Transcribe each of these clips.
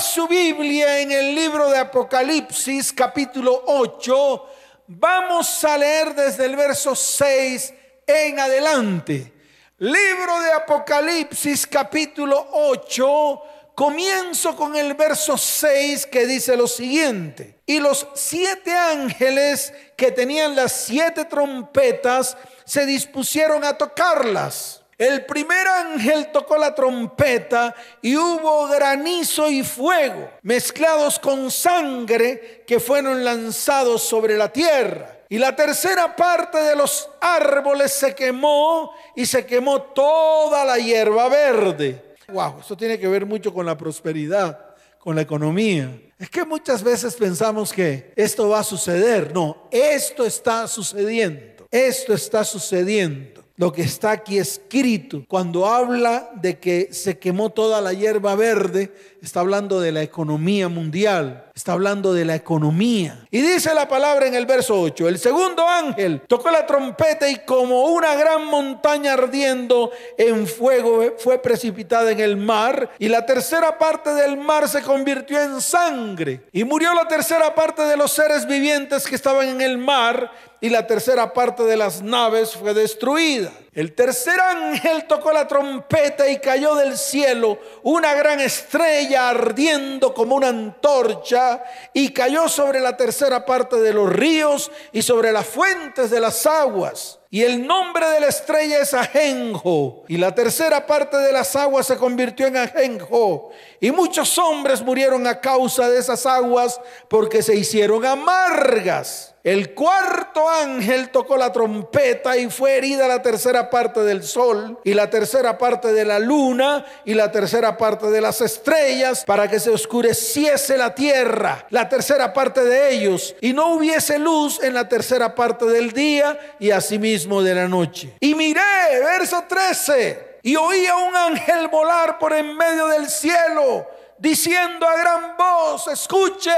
su Biblia en el libro de Apocalipsis capítulo 8, vamos a leer desde el verso 6 en adelante. Libro de Apocalipsis capítulo 8, comienzo con el verso 6 que dice lo siguiente. Y los siete ángeles que tenían las siete trompetas se dispusieron a tocarlas. El primer ángel tocó la trompeta y hubo granizo y fuego mezclados con sangre que fueron lanzados sobre la tierra. Y la tercera parte de los árboles se quemó y se quemó toda la hierba verde. Wow, esto tiene que ver mucho con la prosperidad, con la economía. Es que muchas veces pensamos que esto va a suceder. No, esto está sucediendo. Esto está sucediendo lo que está aquí escrito. Cuando habla de que se quemó toda la hierba verde, está hablando de la economía mundial, está hablando de la economía. Y dice la palabra en el verso 8, el segundo ángel tocó la trompeta y como una gran montaña ardiendo en fuego fue precipitada en el mar y la tercera parte del mar se convirtió en sangre y murió la tercera parte de los seres vivientes que estaban en el mar y la tercera parte de las naves fue destruida. El tercer ángel tocó la trompeta y cayó del cielo una gran estrella ardiendo como una antorcha y cayó sobre la tercera parte de los ríos y sobre las fuentes de las aguas. Y el nombre de la estrella es Ajenjo. Y la tercera parte de las aguas se convirtió en Ajenjo. Y muchos hombres murieron a causa de esas aguas porque se hicieron amargas. El cuarto ángel tocó la trompeta y fue herida la tercera parte del sol y la tercera parte de la luna y la tercera parte de las estrellas para que se oscureciese la tierra, la tercera parte de ellos y no hubiese luz en la tercera parte del día y asimismo de la noche. Y miré, verso 13, y oí un ángel volar por en medio del cielo diciendo a gran voz, escuche,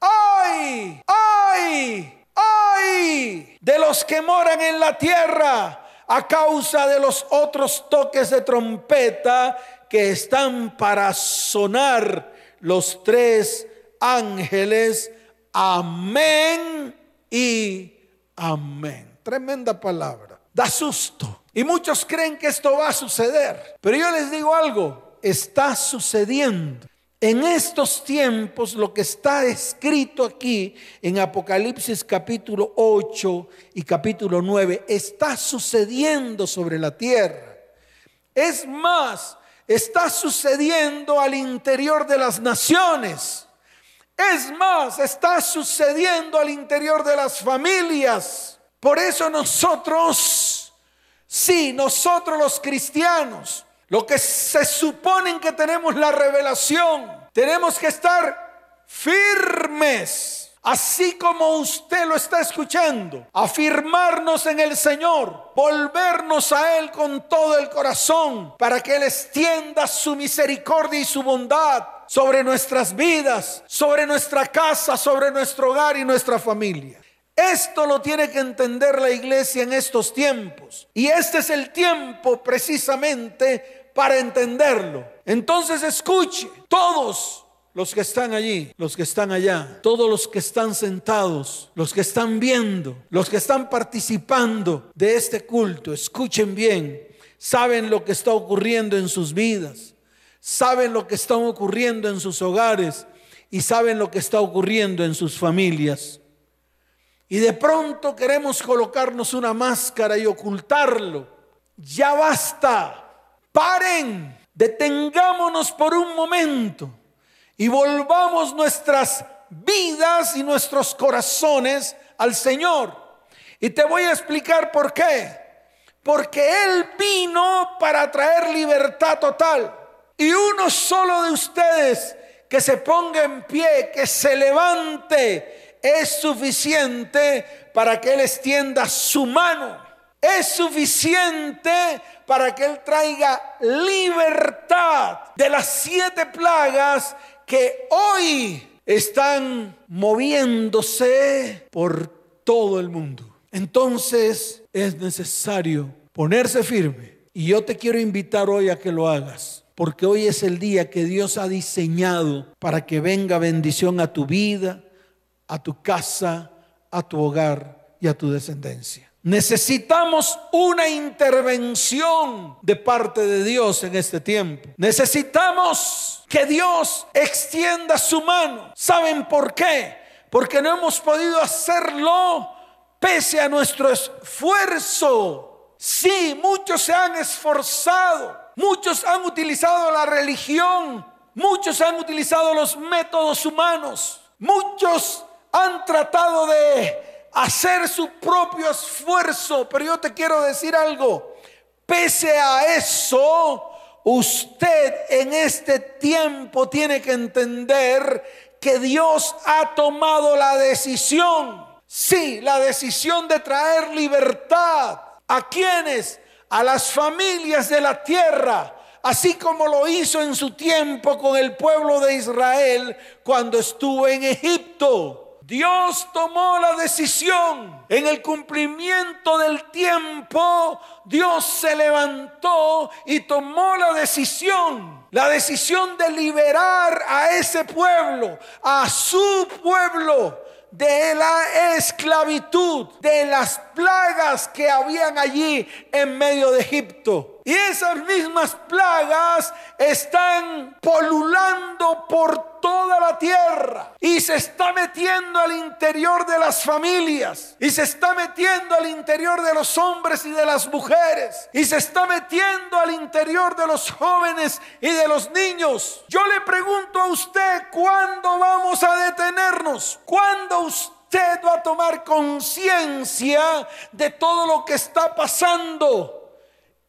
ay, ay ay de los que moran en la tierra a causa de los otros toques de trompeta que están para sonar los tres ángeles. Amén y amén. Tremenda palabra. Da susto. Y muchos creen que esto va a suceder. Pero yo les digo algo, está sucediendo. En estos tiempos, lo que está escrito aquí en Apocalipsis capítulo 8 y capítulo 9 está sucediendo sobre la tierra. Es más, está sucediendo al interior de las naciones. Es más, está sucediendo al interior de las familias. Por eso nosotros, sí, nosotros los cristianos, lo que se supone que tenemos la revelación, tenemos que estar firmes. Así como usted lo está escuchando, afirmarnos en el Señor, volvernos a Él con todo el corazón, para que Él extienda su misericordia y su bondad sobre nuestras vidas, sobre nuestra casa, sobre nuestro hogar y nuestra familia. Esto lo tiene que entender la iglesia en estos tiempos. Y este es el tiempo precisamente para entenderlo. Entonces escuche, todos los que están allí, los que están allá, todos los que están sentados, los que están viendo, los que están participando de este culto, escuchen bien, saben lo que está ocurriendo en sus vidas, saben lo que está ocurriendo en sus hogares y saben lo que está ocurriendo en sus familias. Y de pronto queremos colocarnos una máscara y ocultarlo. Ya basta. Paren, detengámonos por un momento y volvamos nuestras vidas y nuestros corazones al Señor. Y te voy a explicar por qué. Porque Él vino para traer libertad total. Y uno solo de ustedes que se ponga en pie, que se levante, es suficiente para que Él extienda su mano es suficiente para que Él traiga libertad de las siete plagas que hoy están moviéndose por todo el mundo. Entonces es necesario ponerse firme. Y yo te quiero invitar hoy a que lo hagas. porque hoy es el día que Dios ha diseñado para que venga bendición a tu vida, a tu casa, a tu hogar y a tu descendencia. Necesitamos una intervención de parte de Dios en este tiempo. Necesitamos que Dios extienda su mano. ¿Saben por qué? Porque no hemos podido hacerlo pese a nuestro esfuerzo. Sí, muchos se han esforzado, muchos han utilizado la religión, muchos han utilizado los métodos humanos, muchos han tratado de hacer su propio esfuerzo. Pero yo te quiero decir algo. Pese a eso, usted en este tiempo tiene que entender que Dios ha tomado la decisión. Sí, la decisión de traer libertad. ¿A quienes? A las familias de la tierra así como lo hizo en su tiempo con el pueblo de Israel cuando estuvo en Egipto. Dios tomó la decisión. En el cumplimiento del tiempo, Dios se levantó y tomó la decisión. La decisión de liberar a ese pueblo, a su pueblo, de la esclavitud, de las plagas que habían allí en medio de Egipto. Y esas mismas plagas están polulando por toda la tierra y se está metiendo al interior de las familias y se está metiendo al interior de los hombres y de las mujeres y se está metiendo al interior de los jóvenes y de los niños. Yo le pregunto a usted, ¿cuándo vamos a detenernos? ¿Cuándo usted va a tomar conciencia de todo lo que está pasando?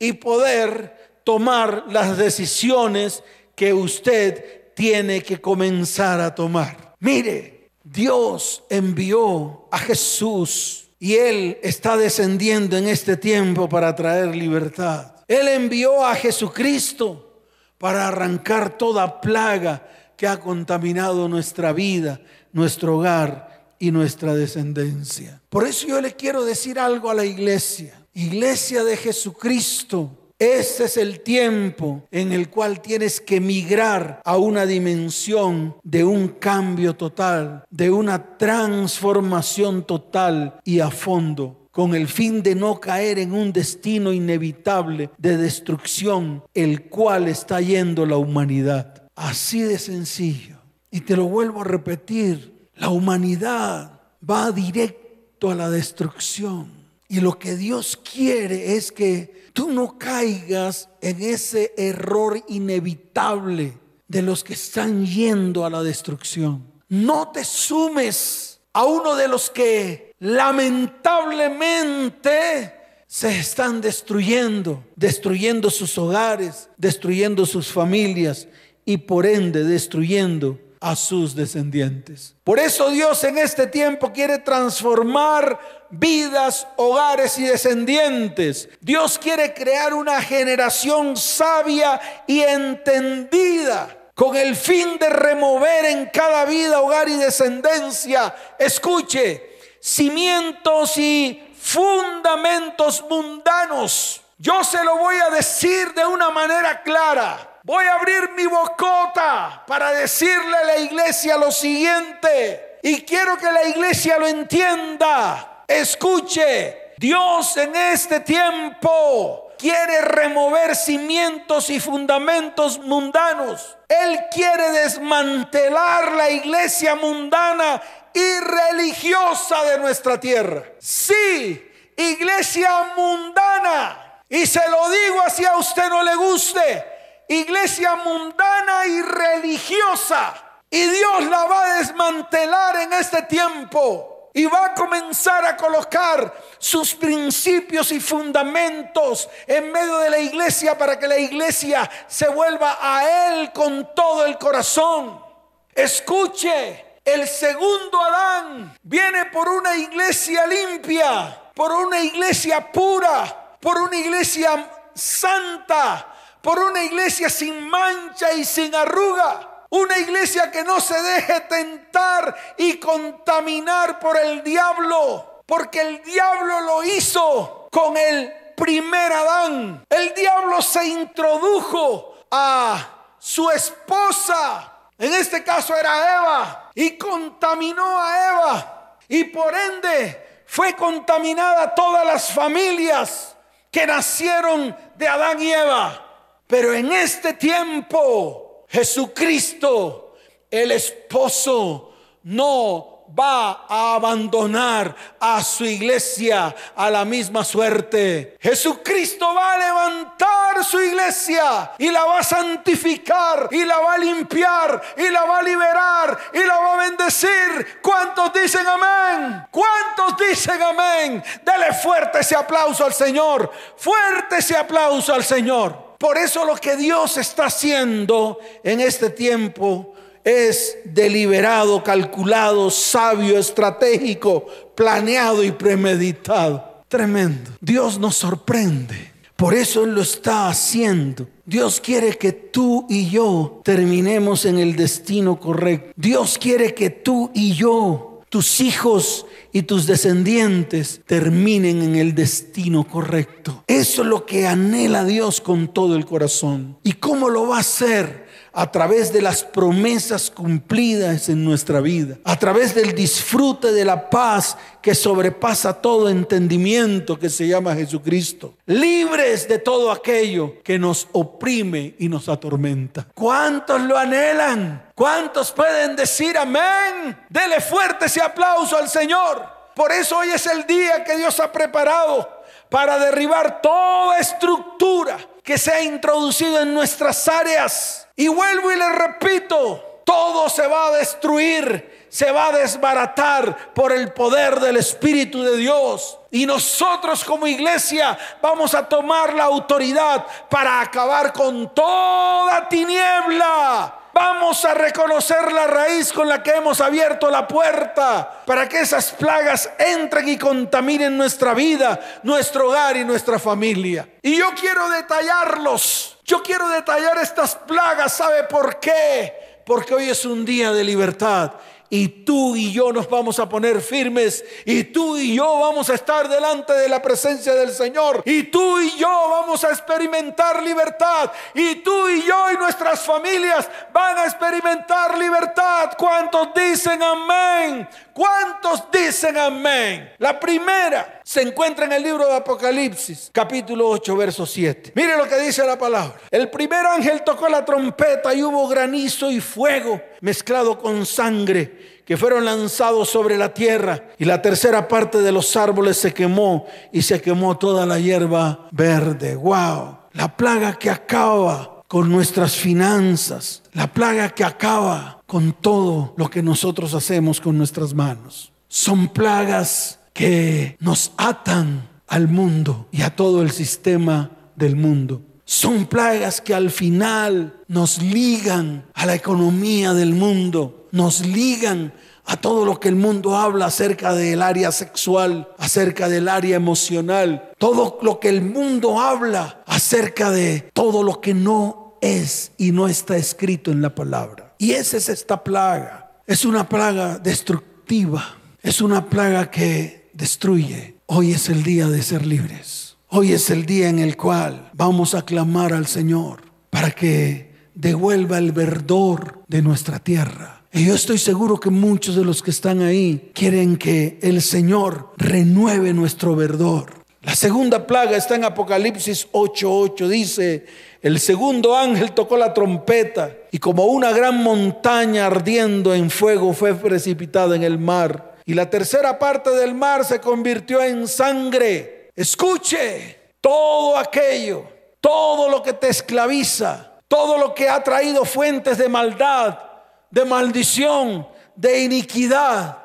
Y poder tomar las decisiones que usted tiene que comenzar a tomar. Mire, Dios envió a Jesús y Él está descendiendo en este tiempo para traer libertad. Él envió a Jesucristo para arrancar toda plaga que ha contaminado nuestra vida, nuestro hogar y nuestra descendencia. Por eso yo le quiero decir algo a la iglesia. Iglesia de Jesucristo, este es el tiempo en el cual tienes que migrar a una dimensión de un cambio total, de una transformación total y a fondo, con el fin de no caer en un destino inevitable de destrucción, el cual está yendo la humanidad. Así de sencillo. Y te lo vuelvo a repetir, la humanidad va directo a la destrucción. Y lo que Dios quiere es que tú no caigas en ese error inevitable de los que están yendo a la destrucción. No te sumes a uno de los que lamentablemente se están destruyendo, destruyendo sus hogares, destruyendo sus familias y por ende destruyendo a sus descendientes. Por eso Dios en este tiempo quiere transformar vidas, hogares y descendientes. Dios quiere crear una generación sabia y entendida con el fin de remover en cada vida, hogar y descendencia, escuche, cimientos y fundamentos mundanos. Yo se lo voy a decir de una manera clara. Voy a abrir mi bocota para decirle a la iglesia lo siguiente. Y quiero que la iglesia lo entienda. Escuche, Dios en este tiempo quiere remover cimientos y fundamentos mundanos. Él quiere desmantelar la iglesia mundana y religiosa de nuestra tierra. Sí, iglesia mundana. Y se lo digo así a usted no le guste iglesia mundana y religiosa. Y Dios la va a desmantelar en este tiempo. Y va a comenzar a colocar sus principios y fundamentos en medio de la iglesia para que la iglesia se vuelva a Él con todo el corazón. Escuche, el segundo Adán viene por una iglesia limpia, por una iglesia pura, por una iglesia santa, por una iglesia sin mancha y sin arruga. Una iglesia que no se deje tentar y contaminar por el diablo. Porque el diablo lo hizo con el primer Adán. El diablo se introdujo a su esposa, en este caso era Eva, y contaminó a Eva. Y por ende fue contaminada todas las familias que nacieron de Adán y Eva. Pero en este tiempo, Jesucristo, el esposo, no va a abandonar a su iglesia a la misma suerte. Jesucristo va a levantar su iglesia y la va a santificar y la va a limpiar y la va a liberar y la va a bendecir. ¿Cuántos dicen amén? ¿Cuántos dicen amén? Dele fuerte ese aplauso al Señor. Fuerte ese aplauso al Señor. Por eso lo que Dios está haciendo en este tiempo es deliberado, calculado, sabio, estratégico, planeado y premeditado. Tremendo. Dios nos sorprende. Por eso lo está haciendo. Dios quiere que tú y yo terminemos en el destino correcto. Dios quiere que tú y yo, tus hijos y tus descendientes terminen en el destino correcto. Eso es lo que anhela Dios con todo el corazón. ¿Y cómo lo va a hacer? A través de las promesas cumplidas en nuestra vida, a través del disfrute de la paz que sobrepasa todo entendimiento que se llama Jesucristo, libres de todo aquello que nos oprime y nos atormenta. ¿Cuántos lo anhelan? ¿Cuántos pueden decir amén? Dele fuerte ese aplauso al Señor. Por eso hoy es el día que Dios ha preparado para derribar toda estructura que se ha introducido en nuestras áreas. Y vuelvo y le repito, todo se va a destruir, se va a desbaratar por el poder del Espíritu de Dios. Y nosotros como iglesia vamos a tomar la autoridad para acabar con toda tiniebla Vamos a reconocer la raíz con la que hemos abierto la puerta para que esas plagas entren y contaminen nuestra vida, nuestro hogar y nuestra familia. Y yo quiero detallarlos. Yo quiero detallar estas plagas. ¿Sabe por qué? Porque hoy es un día de libertad y tú y yo nos vamos a poner firmes y tú y yo vamos a estar delante de la presencia del Señor y tú y yo vamos a experimentar libertad y tú y yo y nuestras familias van a experimentar libertad. ¿Cuántos dicen amén? ¿Cuántos dicen amén? La primera se encuentra en el libro de Apocalipsis, capítulo 8, verso 7. Mire lo que dice la palabra. El primer ángel tocó la trompeta y hubo granizo y fuego mezclado con sangre que fueron lanzados sobre la tierra y la tercera parte de los árboles se quemó y se quemó toda la hierba verde. Wow, la plaga que acaba con nuestras finanzas, la plaga que acaba con todo lo que nosotros hacemos con nuestras manos. Son plagas que nos atan al mundo y a todo el sistema del mundo. Son plagas que al final nos ligan a la economía del mundo, nos ligan a todo lo que el mundo habla acerca del área sexual, acerca del área emocional, todo lo que el mundo habla acerca de todo lo que no es y no está escrito en la palabra. Y esa es esta plaga. Es una plaga destructiva, es una plaga que destruye. Hoy es el día de ser libres. Hoy es el día en el cual vamos a clamar al Señor para que devuelva el verdor de nuestra tierra. Y yo estoy seguro que muchos de los que están ahí quieren que el Señor renueve nuestro verdor. La segunda plaga está en Apocalipsis 8:8. Dice, el segundo ángel tocó la trompeta y como una gran montaña ardiendo en fuego fue precipitada en el mar. Y la tercera parte del mar se convirtió en sangre Escuche todo aquello, todo lo que te esclaviza, todo lo que ha traído fuentes de maldad, de maldición, de iniquidad.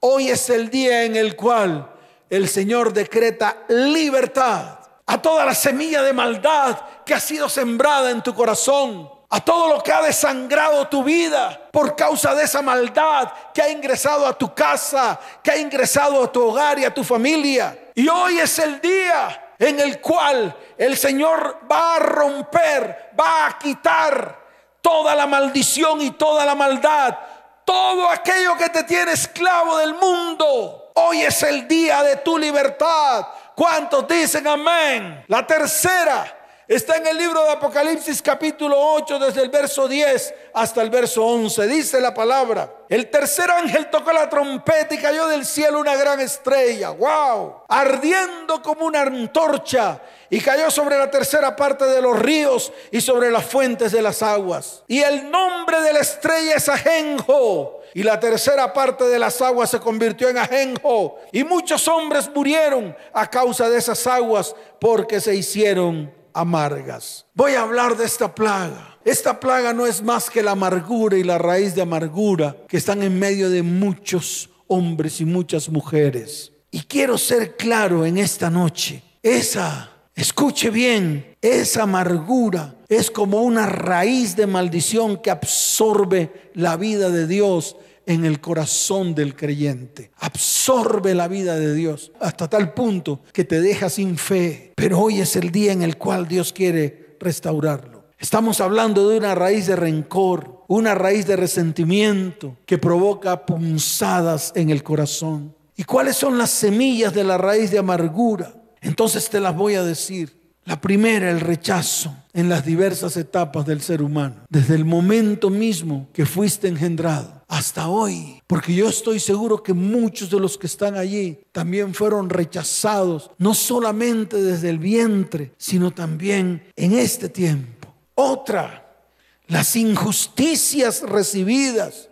Hoy es el día en el cual el Señor decreta libertad a toda la semilla de maldad que ha sido sembrada en tu corazón, a todo lo que ha desangrado tu vida por causa de esa maldad que ha ingresado a tu casa, que ha ingresado a tu hogar y a tu familia. Y hoy es el día en el cual el Señor va a romper, va a quitar toda la maldición y toda la maldad, todo aquello que te tiene esclavo del mundo. Hoy es el día de tu libertad. ¿Cuántos dicen amén? La tercera Está en el libro de Apocalipsis capítulo 8 desde el verso 10 hasta el verso 11. Dice la palabra. El tercer ángel tocó la trompeta y cayó del cielo una gran estrella. ¡Wow! Ardiendo como una antorcha. Y cayó sobre la tercera parte de los ríos y sobre las fuentes de las aguas. Y el nombre de la estrella es Ajenjo. Y la tercera parte de las aguas se convirtió en ajenjo. Y muchos hombres murieron a causa de esas aguas porque se hicieron amargas. Voy a hablar de esta plaga. Esta plaga no es más que la amargura y la raíz de amargura que están en medio de muchos hombres y muchas mujeres. Y quiero ser claro en esta noche. Esa, escuche bien, esa amargura es como una raíz de maldición que absorbe la vida de Dios en el corazón del creyente. Absorbe la vida de Dios hasta tal punto que te deja sin fe. Pero hoy es el día en el cual Dios quiere restaurarlo. Estamos hablando de una raíz de rencor, una raíz de resentimiento que provoca punzadas en el corazón. ¿Y cuáles son las semillas de la raíz de amargura? Entonces te las voy a decir. La primera, el rechazo en las diversas etapas del ser humano, desde el momento mismo que fuiste engendrado hasta hoy, porque yo estoy seguro que muchos de los que están allí también fueron rechazados, no solamente desde el vientre, sino también en este tiempo. Otra, las injusticias recibidas,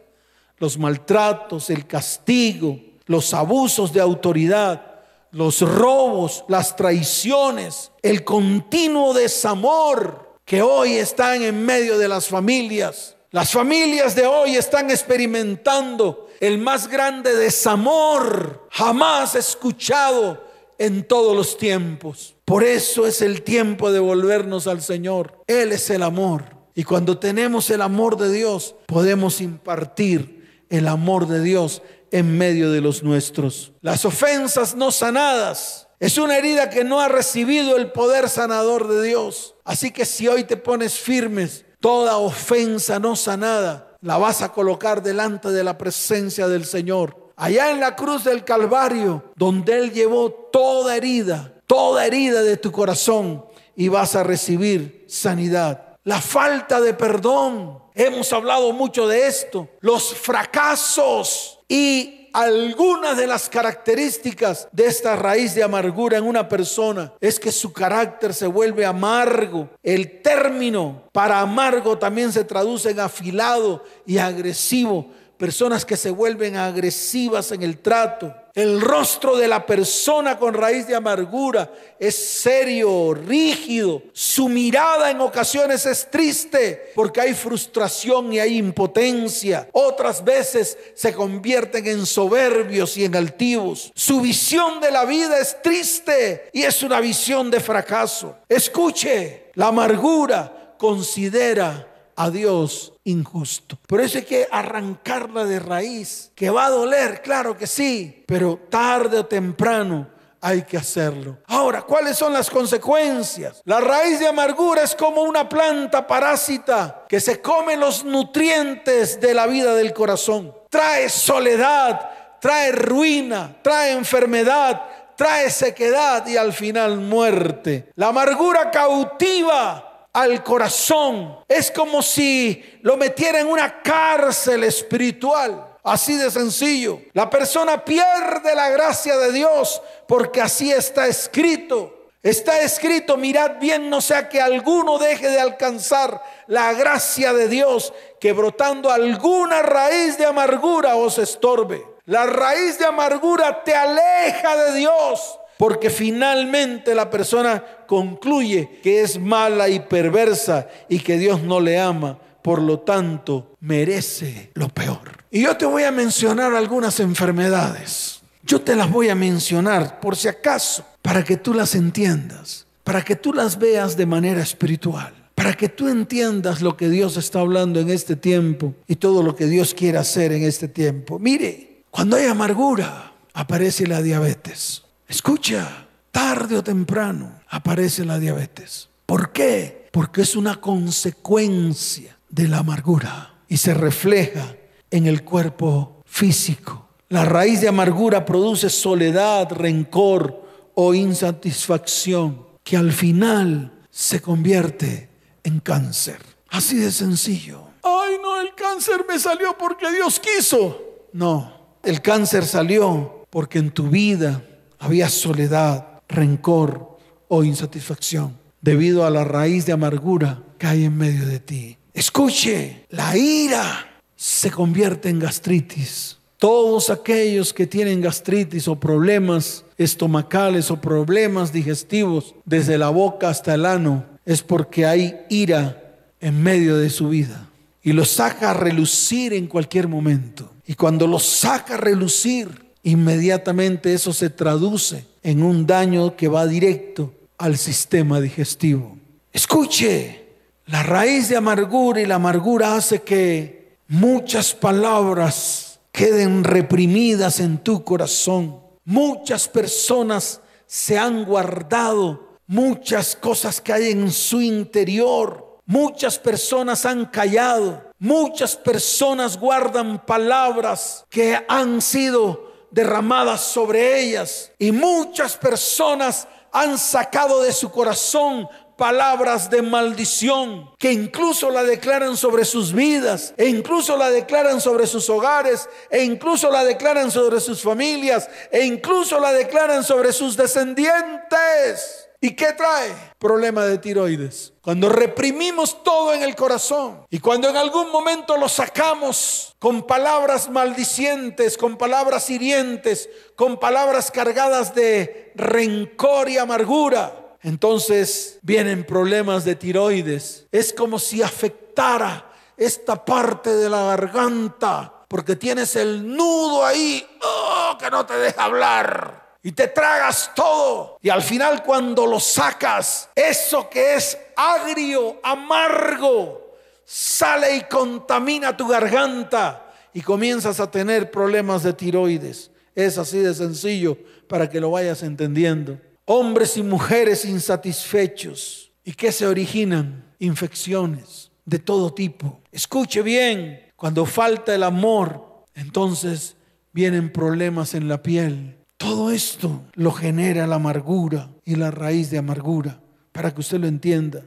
los maltratos, el castigo, los abusos de autoridad los robos, las traiciones, el continuo desamor que hoy están en medio de las familias. Las familias de hoy están experimentando el más grande desamor jamás escuchado en todos los tiempos. Por eso es el tiempo de volvernos al Señor. Él es el amor. Y cuando tenemos el amor de Dios, podemos impartir el amor de Dios en medio de los nuestros. Las ofensas no sanadas es una herida que no ha recibido el poder sanador de Dios. Así que si hoy te pones firmes, toda ofensa no sanada la vas a colocar delante de la presencia del Señor. Allá en la cruz del Calvario, donde Él llevó toda herida, toda herida de tu corazón y vas a recibir sanidad. La falta de perdón, hemos hablado mucho de esto. Los fracasos, y algunas de las características de esta raíz de amargura en una persona es que su carácter se vuelve amargo. El término para amargo también se traduce en afilado y agresivo. Personas que se vuelven agresivas en el trato el rostro de la persona con raíz de amargura es serio, rígido. Su mirada en ocasiones es triste porque hay frustración y hay impotencia. Otras veces se convierten en soberbios y en altivos. Su visión de la vida es triste y es una visión de fracaso. Escuche, la amargura considera a Dios injusto. Por eso hay que arrancarla de raíz, que va a doler, claro que sí, pero tarde o temprano hay que hacerlo. Ahora, ¿cuáles son las consecuencias? La raíz de amargura es como una planta parásita que se come los nutrientes de la vida del corazón. Trae soledad, trae ruina, trae enfermedad, trae sequedad y al final muerte. La amargura cautiva al corazón. Es como si lo metiera en una cárcel espiritual. Así de sencillo. La persona pierde la gracia de Dios porque así está escrito. Está escrito, mirad bien, no sea que alguno deje de alcanzar la gracia de Dios, que brotando alguna raíz de amargura os estorbe. La raíz de amargura te aleja de Dios, porque finalmente la persona concluye que es mala y perversa y que Dios no le ama. Por lo tanto, merece lo peor. Y yo te voy a mencionar algunas enfermedades. Yo te las voy a mencionar por si acaso, para que tú las entiendas, para que tú las veas de manera espiritual, para que tú entiendas lo que Dios está hablando en este tiempo y todo lo que Dios quiere hacer en este tiempo. Mire, cuando hay amargura, aparece la diabetes. Escucha, tarde o temprano aparece la diabetes. ¿Por qué? Porque es una consecuencia de la amargura y se refleja en el cuerpo físico. La raíz de amargura produce soledad, rencor o insatisfacción que al final se convierte en cáncer. Así de sencillo. Ay, no, el cáncer me salió porque Dios quiso. No, el cáncer salió porque en tu vida había soledad, rencor o insatisfacción debido a la raíz de amargura que hay en medio de ti. Escuche, la ira se convierte en gastritis. Todos aquellos que tienen gastritis o problemas estomacales o problemas digestivos desde la boca hasta el ano es porque hay ira en medio de su vida y lo saca a relucir en cualquier momento. Y cuando lo saca a relucir, inmediatamente eso se traduce en un daño que va directo al sistema digestivo. Escuche, la raíz de amargura y la amargura hace que muchas palabras queden reprimidas en tu corazón. Muchas personas se han guardado muchas cosas que hay en su interior. Muchas personas han callado. Muchas personas guardan palabras que han sido derramadas sobre ellas. Y muchas personas han sacado de su corazón palabras de maldición que incluso la declaran sobre sus vidas, e incluso la declaran sobre sus hogares, e incluso la declaran sobre sus familias, e incluso la declaran sobre sus descendientes. ¿Y qué trae? Problema de tiroides. Cuando reprimimos todo en el corazón y cuando en algún momento lo sacamos con palabras maldicientes, con palabras hirientes, con palabras cargadas de rencor y amargura, entonces vienen problemas de tiroides. Es como si afectara esta parte de la garganta, porque tienes el nudo ahí oh, que no te deja hablar. Y te tragas todo. Y al final cuando lo sacas, eso que es agrio, amargo, sale y contamina tu garganta. Y comienzas a tener problemas de tiroides. Es así de sencillo para que lo vayas entendiendo hombres y mujeres insatisfechos. ¿Y qué se originan? Infecciones de todo tipo. Escuche bien, cuando falta el amor, entonces vienen problemas en la piel. Todo esto lo genera la amargura y la raíz de amargura, para que usted lo entienda.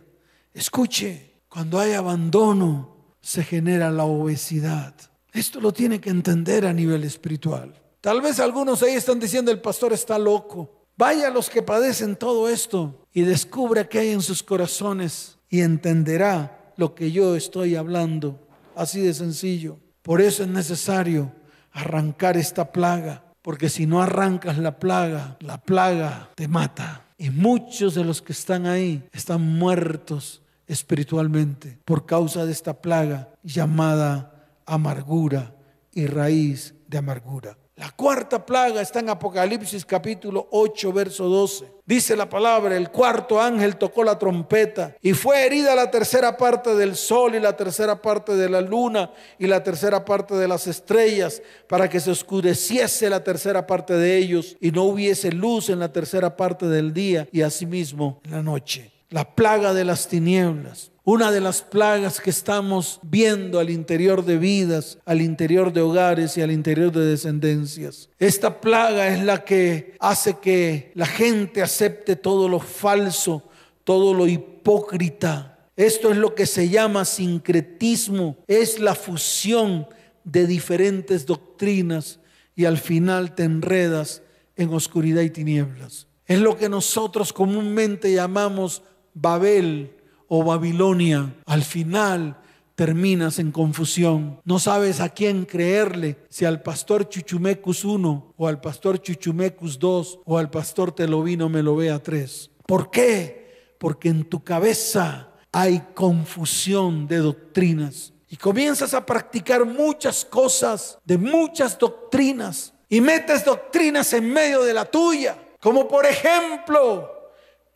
Escuche, cuando hay abandono, se genera la obesidad. Esto lo tiene que entender a nivel espiritual. Tal vez algunos ahí están diciendo, el pastor está loco. Vaya a los que padecen todo esto y descubra qué hay en sus corazones y entenderá lo que yo estoy hablando. Así de sencillo. Por eso es necesario arrancar esta plaga, porque si no arrancas la plaga, la plaga te mata. Y muchos de los que están ahí están muertos espiritualmente por causa de esta plaga llamada amargura y raíz de amargura. La cuarta plaga está en Apocalipsis capítulo 8, verso 12. Dice la palabra, el cuarto ángel tocó la trompeta y fue herida la tercera parte del sol y la tercera parte de la luna y la tercera parte de las estrellas para que se oscureciese la tercera parte de ellos y no hubiese luz en la tercera parte del día y asimismo en la noche. La plaga de las tinieblas. Una de las plagas que estamos viendo al interior de vidas, al interior de hogares y al interior de descendencias. Esta plaga es la que hace que la gente acepte todo lo falso, todo lo hipócrita. Esto es lo que se llama sincretismo, es la fusión de diferentes doctrinas y al final te enredas en oscuridad y tinieblas. Es lo que nosotros comúnmente llamamos Babel o Babilonia, al final terminas en confusión. No sabes a quién creerle, si al pastor Chuchumecus 1 o al pastor Chuchumecus 2 o al pastor Telovino Melovea 3. ¿Por qué? Porque en tu cabeza hay confusión de doctrinas y comienzas a practicar muchas cosas de muchas doctrinas y metes doctrinas en medio de la tuya, como por ejemplo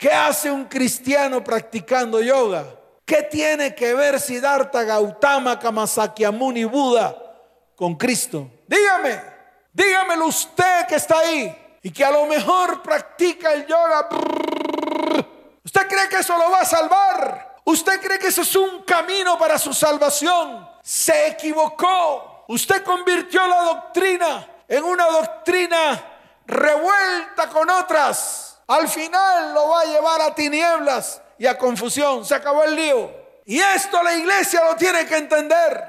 ¿Qué hace un cristiano practicando yoga? ¿Qué tiene que ver Siddhartha Gautama, Kamasakyamuni Buda con Cristo? Dígame, dígamelo usted que está ahí y que a lo mejor practica el yoga. ¿Usted cree que eso lo va a salvar? ¿Usted cree que eso es un camino para su salvación? Se equivocó. Usted convirtió la doctrina en una doctrina revuelta con otras al final lo va a llevar a tinieblas y a confusión. Se acabó el lío. Y esto la iglesia lo tiene que entender.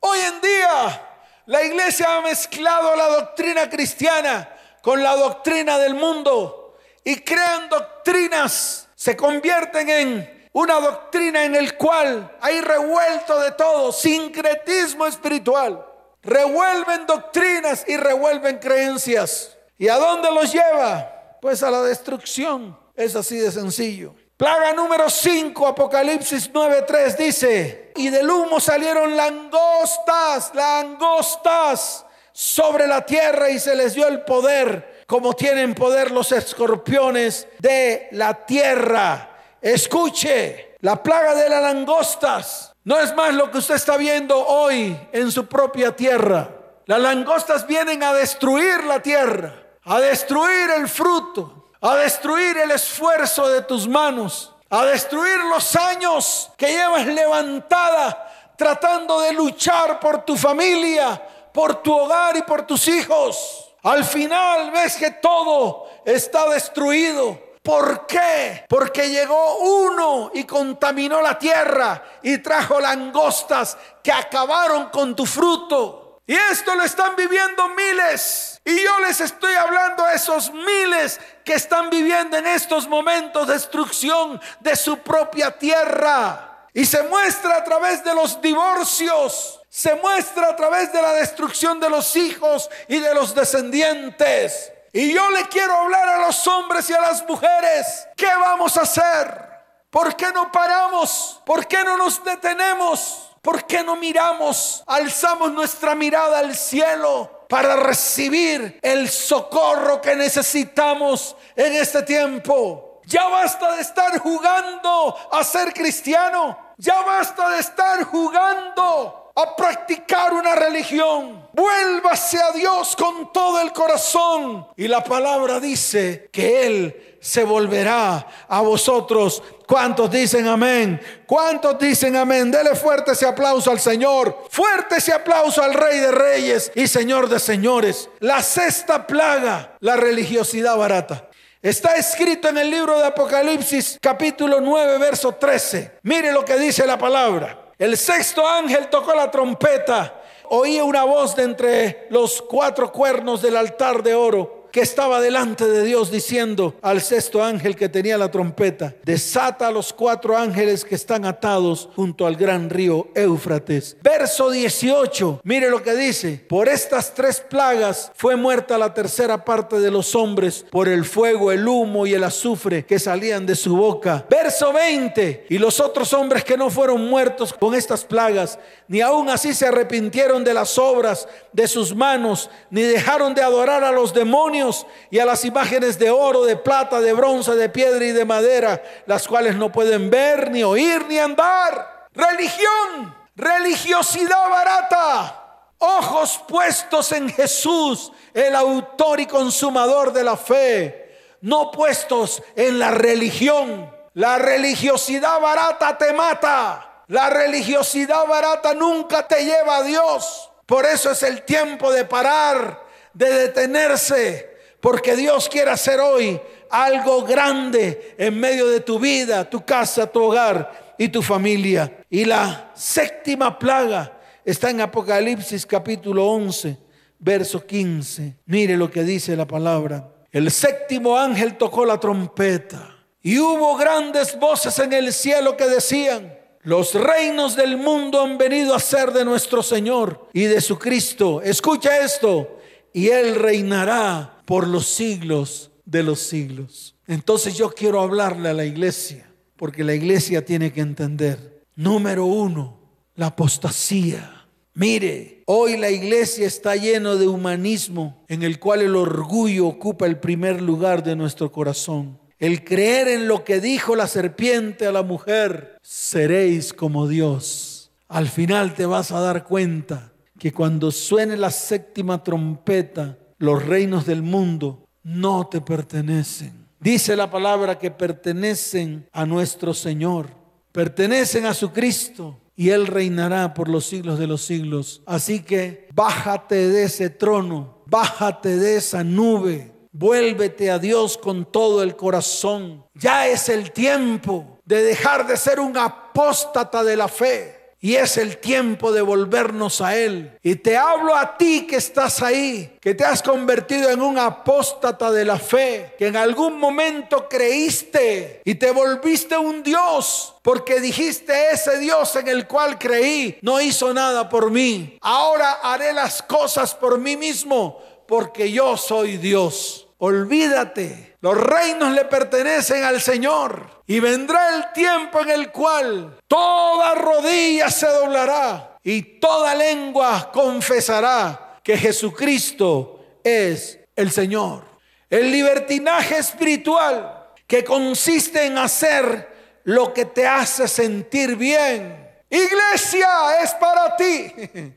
Hoy en día la iglesia ha mezclado la doctrina cristiana con la doctrina del mundo y crean doctrinas, se convierten en una doctrina en el cual hay revuelto de todo, sincretismo espiritual. Revuelven doctrinas y revuelven creencias. ¿Y a dónde los lleva? Pues a la destrucción. Es así de sencillo. Plaga número 5, Apocalipsis 9:3 dice, y del humo salieron langostas, langostas sobre la tierra y se les dio el poder, como tienen poder los escorpiones de la tierra. Escuche, la plaga de las langostas no es más lo que usted está viendo hoy en su propia tierra. Las langostas vienen a destruir la tierra, a destruir el fruto, a destruir el esfuerzo de tus manos, a destruir los años que llevas levantada tratando de luchar por tu familia, por tu hogar y por tus hijos. Al final ves que todo está destruido. ¿Por qué? Porque llegó uno y contaminó la tierra y trajo langostas que acabaron con tu fruto. Y esto lo están viviendo miles. Y yo les estoy hablando a esos miles que están viviendo en estos momentos de destrucción de su propia tierra. Y se muestra a través de los divorcios, se muestra a través de la destrucción de los hijos y de los descendientes. Y yo le quiero hablar a los hombres y a las mujeres, ¿qué vamos a hacer? ¿Por qué no paramos? ¿Por qué no nos detenemos? ¿Por qué no miramos, alzamos nuestra mirada al cielo para recibir el socorro que necesitamos en este tiempo? Ya basta de estar jugando a ser cristiano. Ya basta de estar jugando a practicar una religión. Vuélvase a Dios con todo el corazón. Y la palabra dice que Él se volverá a vosotros. ¿Cuántos dicen amén? ¿Cuántos dicen amén? Dele fuerte ese aplauso al Señor. Fuerte ese aplauso al Rey de Reyes y Señor de Señores. La sexta plaga, la religiosidad barata. Está escrito en el libro de Apocalipsis capítulo 9, verso 13. Mire lo que dice la palabra. El sexto ángel tocó la trompeta. Oí una voz de entre los cuatro cuernos del altar de oro que estaba delante de Dios diciendo al sexto ángel que tenía la trompeta, desata a los cuatro ángeles que están atados junto al gran río Éufrates. Verso 18, mire lo que dice, por estas tres plagas fue muerta la tercera parte de los hombres por el fuego, el humo y el azufre que salían de su boca. Verso 20, y los otros hombres que no fueron muertos con estas plagas, ni aún así se arrepintieron de las obras de sus manos, ni dejaron de adorar a los demonios, y a las imágenes de oro, de plata, de bronce, de piedra y de madera, las cuales no pueden ver, ni oír, ni andar. Religión, religiosidad barata. Ojos puestos en Jesús, el autor y consumador de la fe, no puestos en la religión. La religiosidad barata te mata. La religiosidad barata nunca te lleva a Dios. Por eso es el tiempo de parar, de detenerse, porque Dios quiere hacer hoy algo grande en medio de tu vida, tu casa, tu hogar y tu familia. Y la séptima plaga está en Apocalipsis capítulo 11, verso 15. Mire lo que dice la palabra. El séptimo ángel tocó la trompeta y hubo grandes voces en el cielo que decían, los reinos del mundo han venido a ser de nuestro Señor y de su Cristo. Escucha esto. Y Él reinará por los siglos de los siglos. Entonces yo quiero hablarle a la iglesia, porque la iglesia tiene que entender, número uno, la apostasía. Mire, hoy la iglesia está lleno de humanismo en el cual el orgullo ocupa el primer lugar de nuestro corazón. El creer en lo que dijo la serpiente a la mujer, seréis como Dios. Al final te vas a dar cuenta que cuando suene la séptima trompeta, los reinos del mundo no te pertenecen. Dice la palabra que pertenecen a nuestro Señor, pertenecen a su Cristo y Él reinará por los siglos de los siglos. Así que bájate de ese trono, bájate de esa nube, vuélvete a Dios con todo el corazón. Ya es el tiempo de dejar de ser un apóstata de la fe. Y es el tiempo de volvernos a Él. Y te hablo a ti que estás ahí, que te has convertido en un apóstata de la fe, que en algún momento creíste y te volviste un Dios, porque dijiste ese Dios en el cual creí no hizo nada por mí. Ahora haré las cosas por mí mismo, porque yo soy Dios. Olvídate, los reinos le pertenecen al Señor. Y vendrá el tiempo en el cual toda rodilla se doblará y toda lengua confesará que Jesucristo es el Señor. El libertinaje espiritual que consiste en hacer lo que te hace sentir bien. Iglesia es para ti.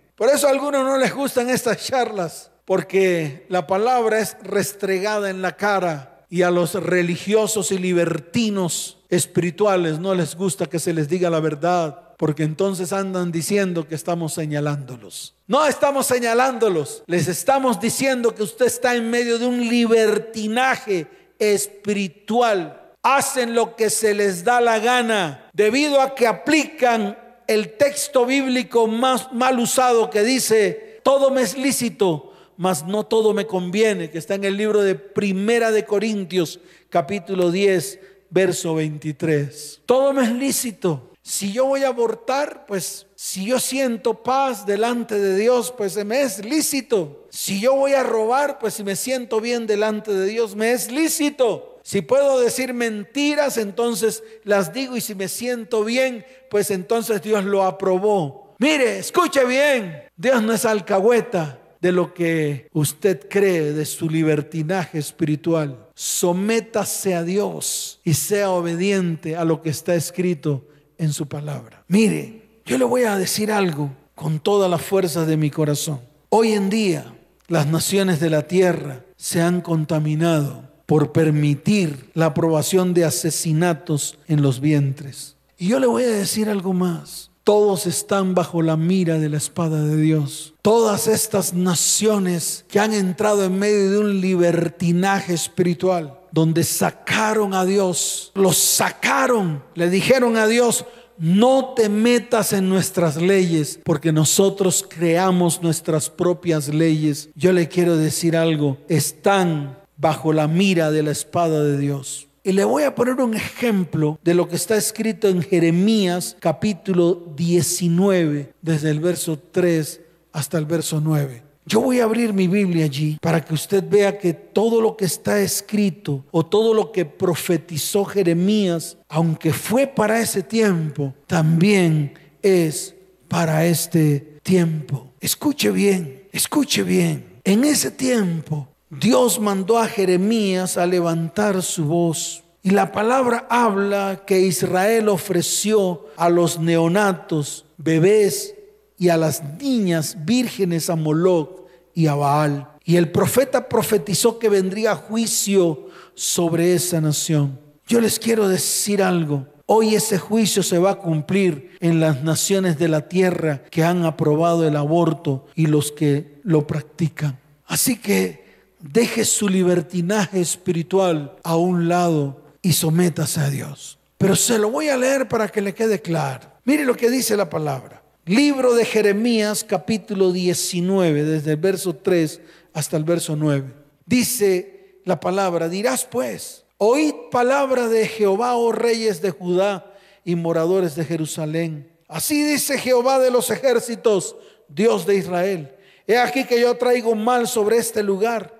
Por eso a algunos no les gustan estas charlas, porque la palabra es restregada en la cara y a los religiosos y libertinos espirituales no les gusta que se les diga la verdad, porque entonces andan diciendo que estamos señalándolos. No estamos señalándolos, les estamos diciendo que usted está en medio de un libertinaje espiritual. Hacen lo que se les da la gana debido a que aplican el texto bíblico más mal usado que dice, todo me es lícito, mas no todo me conviene, que está en el libro de Primera de Corintios, capítulo 10, verso 23. Todo me es lícito. Si yo voy a abortar, pues si yo siento paz delante de Dios, pues me es lícito. Si yo voy a robar, pues si me siento bien delante de Dios, me es lícito. Si puedo decir mentiras, entonces las digo y si me siento bien, pues entonces Dios lo aprobó. Mire, escuche bien, Dios no es alcahueta de lo que usted cree de su libertinaje espiritual sométase a Dios y sea obediente a lo que está escrito en su palabra. Mire, yo le voy a decir algo con toda la fuerza de mi corazón. Hoy en día las naciones de la tierra se han contaminado por permitir la aprobación de asesinatos en los vientres. Y yo le voy a decir algo más. Todos están bajo la mira de la espada de Dios. Todas estas naciones que han entrado en medio de un libertinaje espiritual, donde sacaron a Dios, los sacaron, le dijeron a Dios, no te metas en nuestras leyes, porque nosotros creamos nuestras propias leyes. Yo le quiero decir algo, están bajo la mira de la espada de Dios. Y le voy a poner un ejemplo de lo que está escrito en Jeremías capítulo 19, desde el verso 3 hasta el verso 9. Yo voy a abrir mi Biblia allí para que usted vea que todo lo que está escrito o todo lo que profetizó Jeremías, aunque fue para ese tiempo, también es para este tiempo. Escuche bien, escuche bien. En ese tiempo Dios mandó a Jeremías a levantar su voz. Y la palabra habla que Israel ofreció a los neonatos, bebés y a las niñas vírgenes a Moloch y a Baal. Y el profeta profetizó que vendría juicio sobre esa nación. Yo les quiero decir algo. Hoy ese juicio se va a cumplir en las naciones de la tierra que han aprobado el aborto y los que lo practican. Así que deje su libertinaje espiritual a un lado y sométase a Dios. Pero se lo voy a leer para que le quede claro. Mire lo que dice la palabra. Libro de Jeremías capítulo 19, desde el verso 3 hasta el verso 9. Dice la palabra, dirás pues, oíd palabra de Jehová, oh reyes de Judá y moradores de Jerusalén. Así dice Jehová de los ejércitos, Dios de Israel. He aquí que yo traigo mal sobre este lugar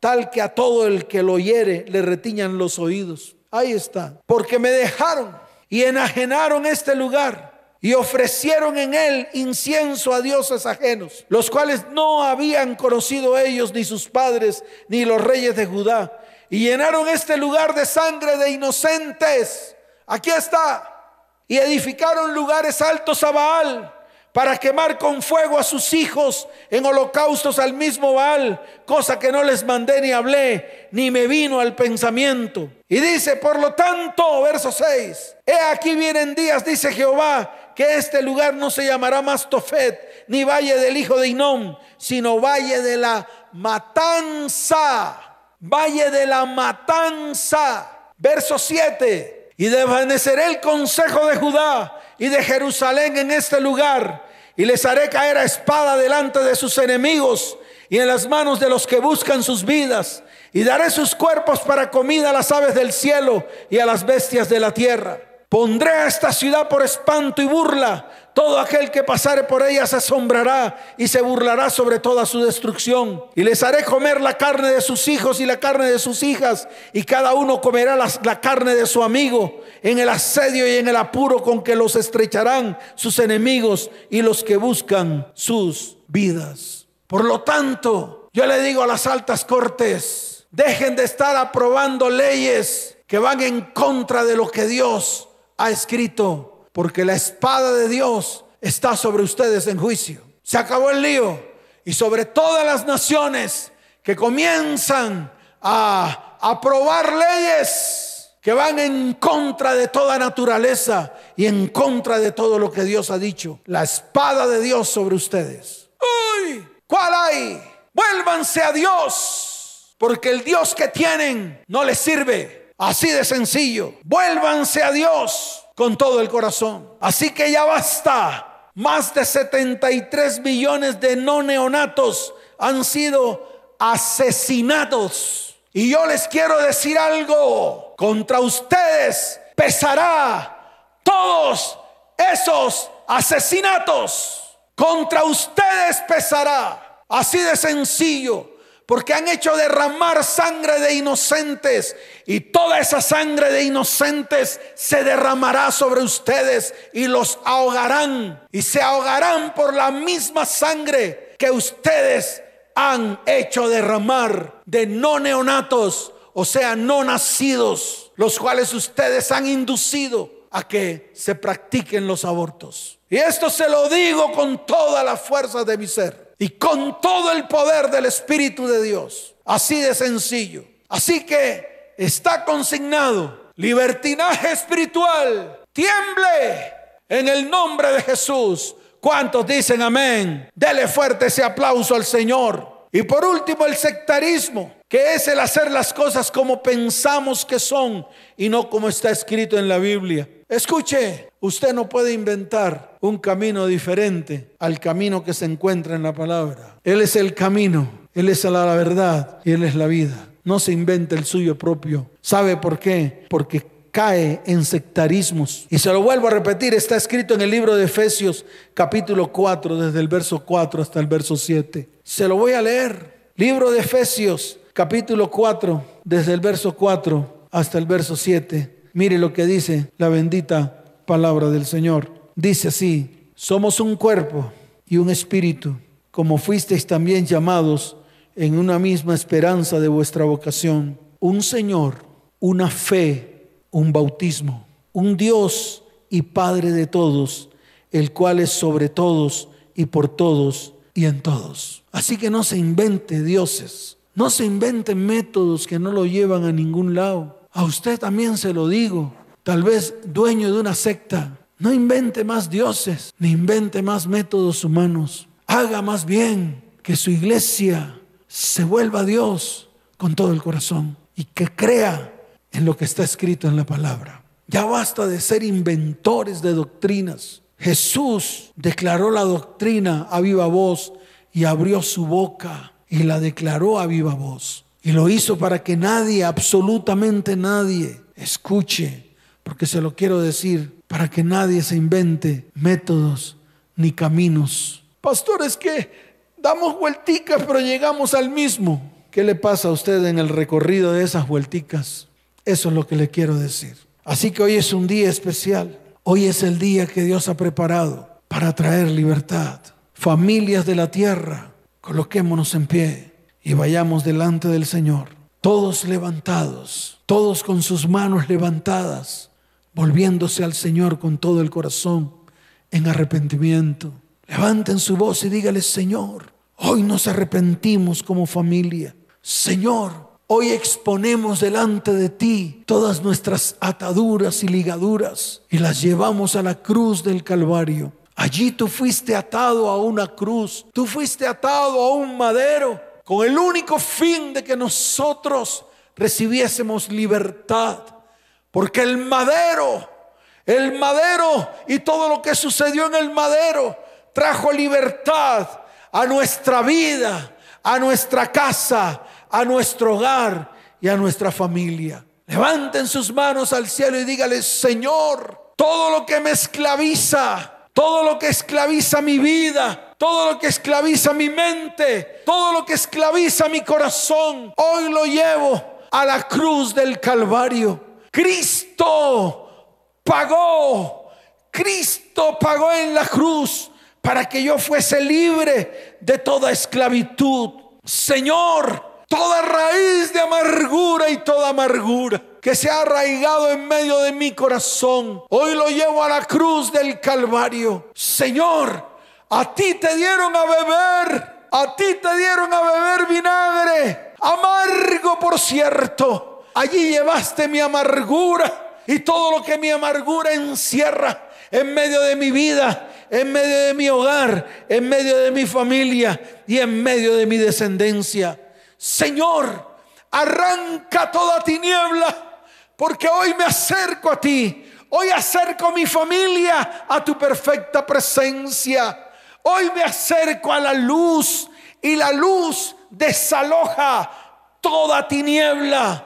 tal que a todo el que lo hiere le retiñan los oídos. Ahí está. Porque me dejaron y enajenaron este lugar y ofrecieron en él incienso a dioses ajenos, los cuales no habían conocido ellos ni sus padres ni los reyes de Judá. Y llenaron este lugar de sangre de inocentes. Aquí está. Y edificaron lugares altos a Baal para quemar con fuego a sus hijos en holocaustos al mismo Baal, cosa que no les mandé ni hablé, ni me vino al pensamiento. Y dice, por lo tanto, verso 6, he aquí vienen días, dice Jehová, que este lugar no se llamará más Tofet, ni valle del hijo de Inón, sino valle de la matanza, valle de la matanza. Verso 7, Y desvaneceré el consejo de Judá y de Jerusalén en este lugar. Y les haré caer a espada delante de sus enemigos y en las manos de los que buscan sus vidas. Y daré sus cuerpos para comida a las aves del cielo y a las bestias de la tierra. Pondré a esta ciudad por espanto y burla. Todo aquel que pasare por ella se asombrará y se burlará sobre toda su destrucción. Y les haré comer la carne de sus hijos y la carne de sus hijas. Y cada uno comerá la, la carne de su amigo en el asedio y en el apuro con que los estrecharán sus enemigos y los que buscan sus vidas. Por lo tanto, yo le digo a las altas cortes, dejen de estar aprobando leyes que van en contra de lo que Dios ha escrito, porque la espada de Dios está sobre ustedes en juicio. Se acabó el lío. Y sobre todas las naciones que comienzan a aprobar leyes que van en contra de toda naturaleza y en contra de todo lo que Dios ha dicho. La espada de Dios sobre ustedes. Uy, ¿cuál hay? Vuélvanse a Dios, porque el Dios que tienen no les sirve. Así de sencillo. Vuélvanse a Dios con todo el corazón. Así que ya basta. Más de 73 millones de no neonatos han sido asesinados. Y yo les quiero decir algo. Contra ustedes pesará todos esos asesinatos. Contra ustedes pesará. Así de sencillo porque han hecho derramar sangre de inocentes y toda esa sangre de inocentes se derramará sobre ustedes y los ahogarán y se ahogarán por la misma sangre que ustedes han hecho derramar de no neonatos, o sea, no nacidos, los cuales ustedes han inducido a que se practiquen los abortos. Y esto se lo digo con toda la fuerza de mi ser y con todo el poder del Espíritu de Dios. Así de sencillo. Así que está consignado libertinaje espiritual. Tiemble en el nombre de Jesús. ¿Cuántos dicen amén? Dele fuerte ese aplauso al Señor. Y por último, el sectarismo, que es el hacer las cosas como pensamos que son y no como está escrito en la Biblia. Escuche, usted no puede inventar un camino diferente al camino que se encuentra en la palabra. Él es el camino, Él es la verdad y Él es la vida. No se inventa el suyo propio. ¿Sabe por qué? Porque cae en sectarismos. Y se lo vuelvo a repetir, está escrito en el libro de Efesios capítulo 4, desde el verso 4 hasta el verso 7. Se lo voy a leer. Libro de Efesios capítulo 4, desde el verso 4 hasta el verso 7. Mire lo que dice la bendita palabra del Señor. Dice así, somos un cuerpo y un espíritu, como fuisteis también llamados en una misma esperanza de vuestra vocación. Un Señor, una fe, un bautismo, un Dios y Padre de todos, el cual es sobre todos y por todos y en todos. Así que no se invente dioses, no se inventen métodos que no lo llevan a ningún lado. A usted también se lo digo, tal vez dueño de una secta. No invente más dioses, ni invente más métodos humanos. Haga más bien que su iglesia se vuelva a Dios con todo el corazón y que crea en lo que está escrito en la palabra. Ya basta de ser inventores de doctrinas. Jesús declaró la doctrina a viva voz y abrió su boca y la declaró a viva voz. Y lo hizo para que nadie, absolutamente nadie, escuche, porque se lo quiero decir, para que nadie se invente métodos ni caminos. Pastores que damos vuelticas pero llegamos al mismo. ¿Qué le pasa a usted en el recorrido de esas vuelticas? Eso es lo que le quiero decir. Así que hoy es un día especial. Hoy es el día que Dios ha preparado para traer libertad. Familias de la tierra, coloquémonos en pie y vayamos delante del Señor, todos levantados, todos con sus manos levantadas, volviéndose al Señor con todo el corazón en arrepentimiento. Levanten su voz y dígale, Señor, hoy nos arrepentimos como familia. Señor, hoy exponemos delante de ti todas nuestras ataduras y ligaduras y las llevamos a la cruz del Calvario. Allí tú fuiste atado a una cruz, tú fuiste atado a un madero con el único fin de que nosotros recibiésemos libertad Porque el madero, el madero y todo lo que sucedió en el madero trajo libertad a nuestra vida, a nuestra casa, a nuestro hogar y a nuestra familia. Levanten sus manos al cielo y dígale, Señor, todo lo que me esclaviza, todo lo que esclaviza mi vida, todo lo que esclaviza mi mente, todo lo que esclaviza mi corazón, hoy lo llevo a la cruz del Calvario. Cristo pagó, Cristo pagó en la cruz para que yo fuese libre de toda esclavitud. Señor, toda raíz de amargura y toda amargura que se ha arraigado en medio de mi corazón, hoy lo llevo a la cruz del Calvario. Señor, a ti te dieron a beber, a ti te dieron a beber vinagre, amargo por cierto. Allí llevaste mi amargura y todo lo que mi amargura encierra en medio de mi vida, en medio de mi hogar, en medio de mi familia y en medio de mi descendencia. Señor, arranca toda tiniebla porque hoy me acerco a ti. Hoy acerco mi familia a tu perfecta presencia. Hoy me acerco a la luz y la luz desaloja toda tiniebla.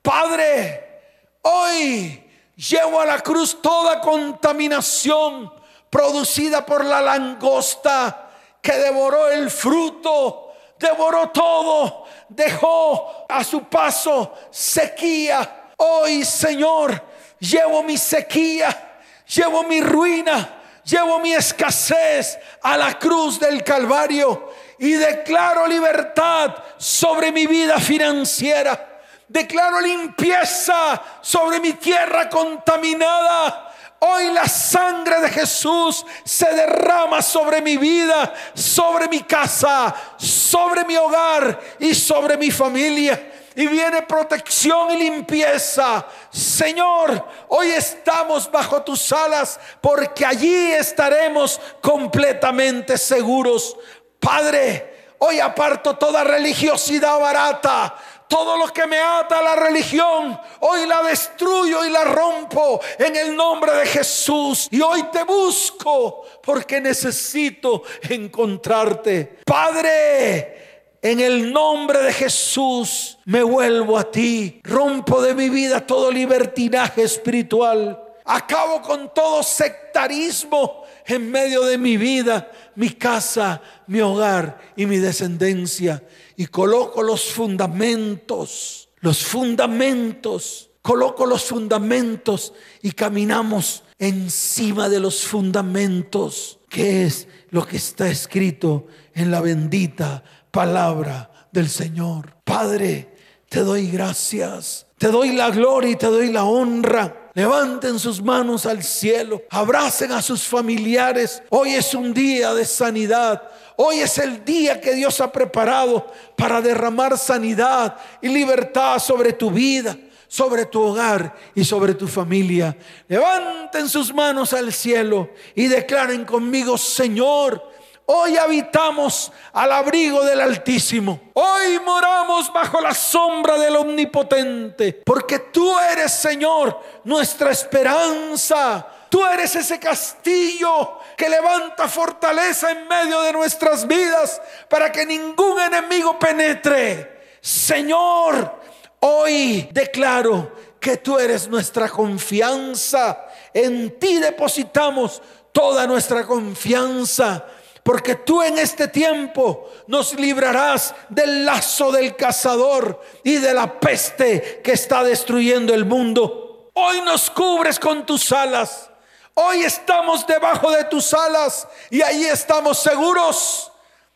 Padre, hoy llevo a la cruz toda contaminación producida por la langosta que devoró el fruto, devoró todo, dejó a su paso sequía Hoy, Señor, llevo mi sequía, llevo mi ruina, llevo mi escasez a la cruz del Calvario y declaro libertad sobre mi vida financiera. Declaro limpieza sobre mi tierra contaminada. Hoy la sangre de Jesús se derrama sobre mi vida, sobre mi casa, sobre mi hogar y sobre mi familia y viene protección y limpieza. Señor, hoy estamos bajo tus alas porque allí estaremos completamente seguros. Padre, hoy aparto toda religiosidad barata. Todo lo que me ata a la religión, hoy la destruyo y la rompo en el nombre de Jesús. Y hoy te busco porque necesito encontrarte. Padre, en el nombre de Jesús me vuelvo a ti. Rompo de mi vida todo libertinaje espiritual. Acabo con todo sectarismo en medio de mi vida, mi casa, mi hogar y mi descendencia. Y coloco los fundamentos, los fundamentos, coloco los fundamentos y caminamos encima de los fundamentos, que es lo que está escrito en la bendita palabra del Señor. Padre, te doy gracias, te doy la gloria y te doy la honra. Levanten sus manos al cielo, abracen a sus familiares. Hoy es un día de sanidad. Hoy es el día que Dios ha preparado para derramar sanidad y libertad sobre tu vida, sobre tu hogar y sobre tu familia. Levanten sus manos al cielo y declaren conmigo, Señor, Hoy habitamos al abrigo del Altísimo. Hoy moramos bajo la sombra del Omnipotente. Porque tú eres, Señor, nuestra esperanza. Tú eres ese castillo que levanta fortaleza en medio de nuestras vidas para que ningún enemigo penetre. Señor, hoy declaro que tú eres nuestra confianza. En ti depositamos toda nuestra confianza porque tú en este tiempo nos librarás del lazo del cazador y de la peste que está destruyendo el mundo. Hoy nos cubres con tus alas. Hoy estamos debajo de tus alas y ahí estamos seguros.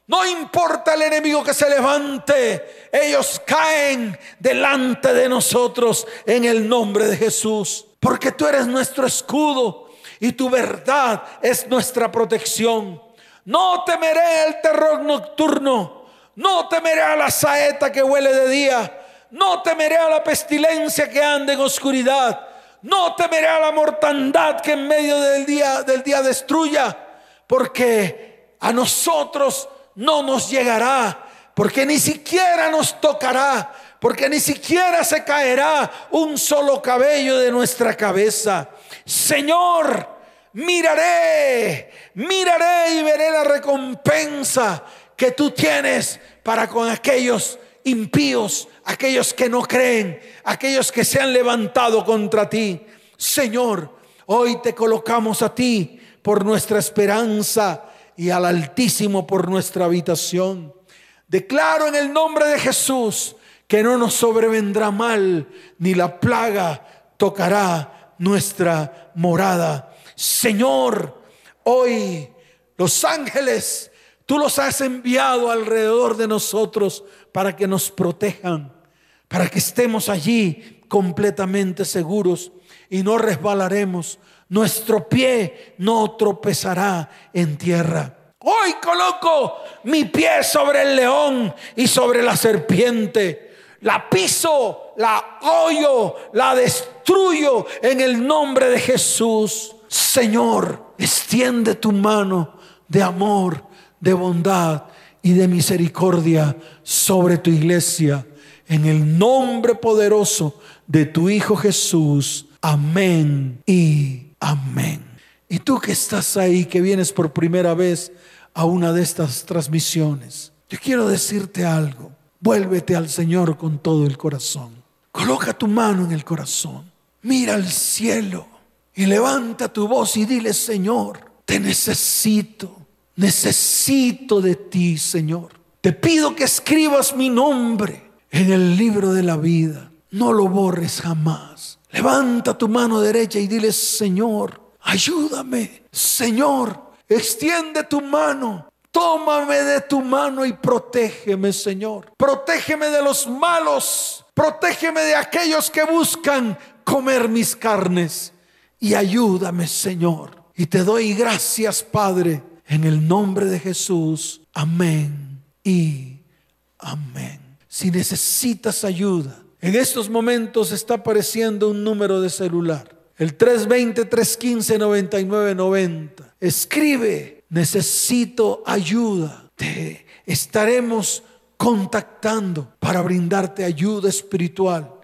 No importa el enemigo que se levante, ellos caen delante de nosotros en el nombre de Jesús. Porque tú eres nuestro escudo y tu verdad es nuestra protección. No temeré el terror nocturno. No temeré a la saeta que huele de día. No temeré a la pestilencia que anda en oscuridad. No temeré a la mortandad que en medio del día, del día destruya. Porque a nosotros no nos llegará. Porque ni siquiera nos tocará. porque ni siquiera se caerá un solo cabello de nuestra cabeza. Señor, miraré, miraré y veré la recompensa que tú tienes para con aquellos impíos, aquellos que no creen, aquellos que se han levantado contra ti. Señor, hoy te colocamos a ti por nuestra esperanza y al Altísimo por nuestra habitación. Declaro en el nombre de Jesús que no nos sobrevendrá mal, ni la plaga tocará nuestra morada. Señor, hoy los ángeles, tú los has enviado alrededor de nosotros para que nos protejan, para que estemos allí completamente seguros y no resbalaremos. Nuestro pie no tropezará en tierra. Hoy coloco mi pie sobre el león y sobre la serpiente la piso, la hoyo, la destruyo en el nombre de Jesús. Señor, extiende tu mano de amor, de bondad y de misericordia sobre tu iglesia. En el nombre poderoso de tu Hijo Jesús. Amén y amén. Y tú que estás ahí, que vienes por primera vez a una de estas transmisiones, yo quiero decirte algo. Vuélvete al Señor con todo el corazón. Coloca tu mano en el corazón. Mira al cielo y levanta tu voz y dile, Señor, te necesito. Necesito de ti, Señor. Te pido que escribas mi nombre en el libro de la vida. No lo borres jamás. Levanta tu mano derecha y dile, Señor, ayúdame. Señor, extiende tu mano Tómame de tu mano y protégeme, Señor. Protégeme de los malos. Protégeme de aquellos que buscan comer mis carnes. Y ayúdame, Señor. Y te doy gracias, Padre, en el nombre de Jesús. Amén y amén. Si necesitas ayuda, en estos momentos está apareciendo un número de celular. El 320-315-9990. Escribe necesito ayuda, te estaremos contactando para brindarte ayuda espiritual,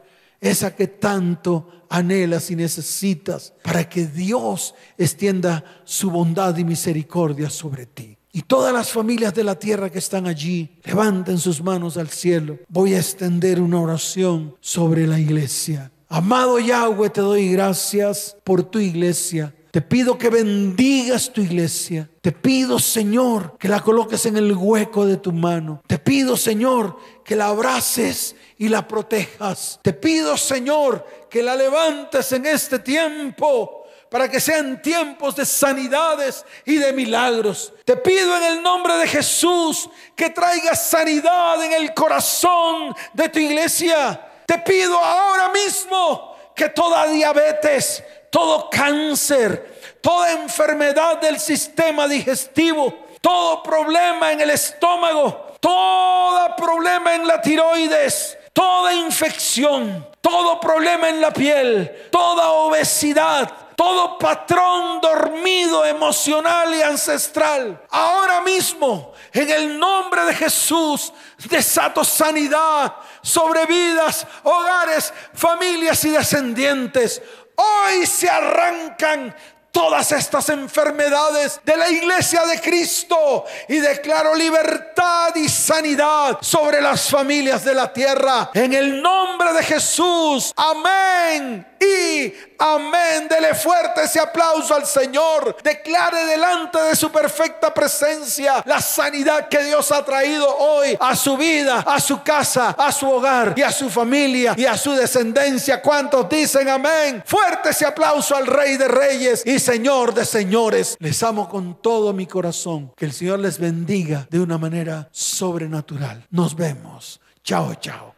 esa que tanto anhelas y necesitas para que Dios extienda su bondad y misericordia sobre ti. Y todas las familias de la tierra que están allí, levanten sus manos al cielo. Voy a extender una oración sobre la iglesia. Amado Yahweh, te doy gracias por tu iglesia. Te pido que bendigas tu iglesia. Te pido, Señor, que la coloques en el hueco de tu mano. Te pido, Señor, que la abraces y la protejas. Te pido, Señor, que la levantes en este tiempo para que sean tiempos de sanidades y de milagros. Te pido en el nombre de Jesús que traigas sanidad en el corazón de tu iglesia. Te pido ahora mismo que toda diabetes, todo cáncer, toda enfermedad del sistema digestivo, todo problema en el estómago, todo problema en la tiroides, toda infección, todo problema en la piel, toda obesidad, todo patrón dormido emocional y ancestral. Ahora mismo, en el nombre de Jesús, desato sanidad sobre vidas, hogares, familias y descendientes. Hoy se arrancan todas estas enfermedades de la iglesia de Cristo y declaro libertad y sanidad sobre las familias de la tierra. En el nombre de Jesús. Amén y amén. Dele fuerte ese aplauso al Señor. Declare delante de su perfecta presencia la sanidad que Dios ha traído hoy a su vida, a su casa, a su hogar y a su familia y a su descendencia. ¿Cuántos dicen amén? Fuerte ese aplauso al Rey de Reyes y Señor de Señores. Les amo con todo mi corazón. Que el Señor les bendiga de una manera sobrenatural. Nos vemos. Chao, chao.